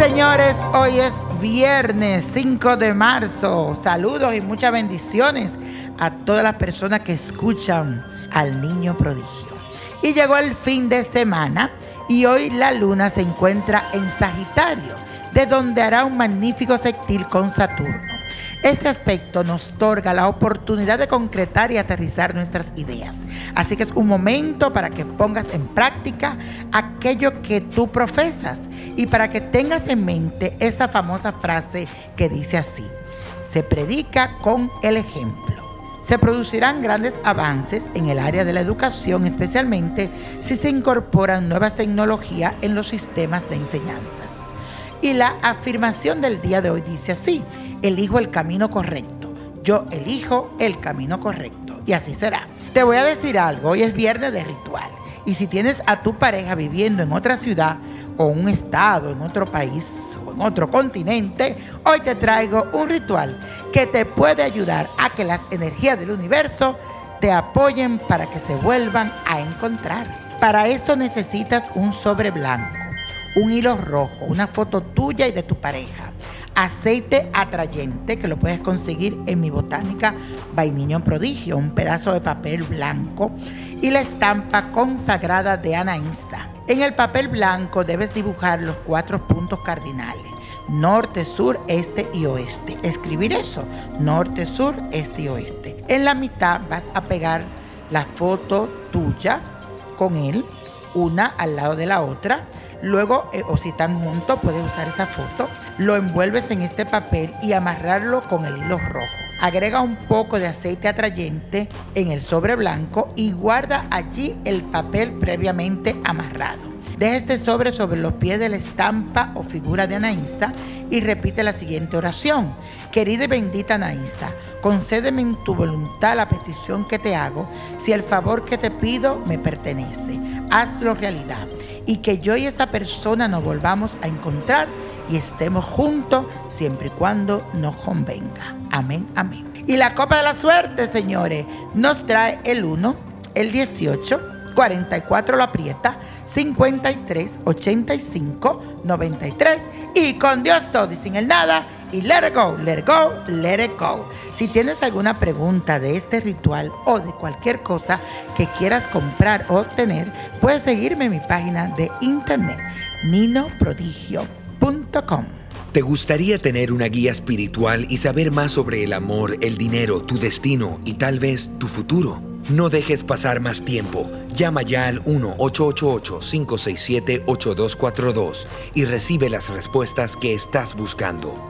señores, hoy es viernes 5 de marzo. Saludos y muchas bendiciones a todas las personas que escuchan al niño prodigio. Y llegó el fin de semana y hoy la luna se encuentra en Sagitario, de donde hará un magnífico sextil con Saturno. Este aspecto nos otorga la oportunidad de concretar y aterrizar nuestras ideas. Así que es un momento para que pongas en práctica aquello que tú profesas y para que tengas en mente esa famosa frase que dice así, se predica con el ejemplo. Se producirán grandes avances en el área de la educación, especialmente si se incorporan nuevas tecnologías en los sistemas de enseñanzas. Y la afirmación del día de hoy dice así, elijo el camino correcto. Yo elijo el camino correcto. Y así será. Te voy a decir algo, hoy es viernes de ritual. Y si tienes a tu pareja viviendo en otra ciudad o un estado, en otro país o en otro continente, hoy te traigo un ritual que te puede ayudar a que las energías del universo te apoyen para que se vuelvan a encontrar. Para esto necesitas un sobre blanco, un hilo rojo, una foto tuya y de tu pareja aceite atrayente que lo puedes conseguir en mi botánica Vainiño Prodigio, un pedazo de papel blanco y la estampa consagrada de Anaísta. En el papel blanco debes dibujar los cuatro puntos cardinales. Norte, sur, este y oeste. Escribir eso. Norte, sur, este y oeste. En la mitad vas a pegar la foto tuya con él, una al lado de la otra Luego, eh, o si están juntos, puedes usar esa foto. Lo envuelves en este papel y amarrarlo con el hilo rojo. Agrega un poco de aceite atrayente en el sobre blanco y guarda allí el papel previamente amarrado. Deja este sobre sobre los pies de la estampa o figura de Anaísta y repite la siguiente oración. Querida y bendita Anaísta, concédeme en tu voluntad la petición que te hago, si el favor que te pido me pertenece. Hazlo realidad y que yo y esta persona nos volvamos a encontrar y estemos juntos siempre y cuando nos convenga. Amén, amén. Y la copa de la suerte, señores, nos trae el 1, el 18, 44 lo aprieta, 53, 85, 93 y con Dios todo y sin el nada y let it go, let it go, let it go. Si tienes alguna pregunta de este ritual o de cualquier cosa que quieras comprar o obtener, puedes seguirme en mi página de internet ninoprodigio.com. ¿Te gustaría tener una guía espiritual y saber más sobre el amor, el dinero, tu destino y tal vez tu futuro? No dejes pasar más tiempo. Llama ya al 1-888-567-8242 y recibe las respuestas que estás buscando.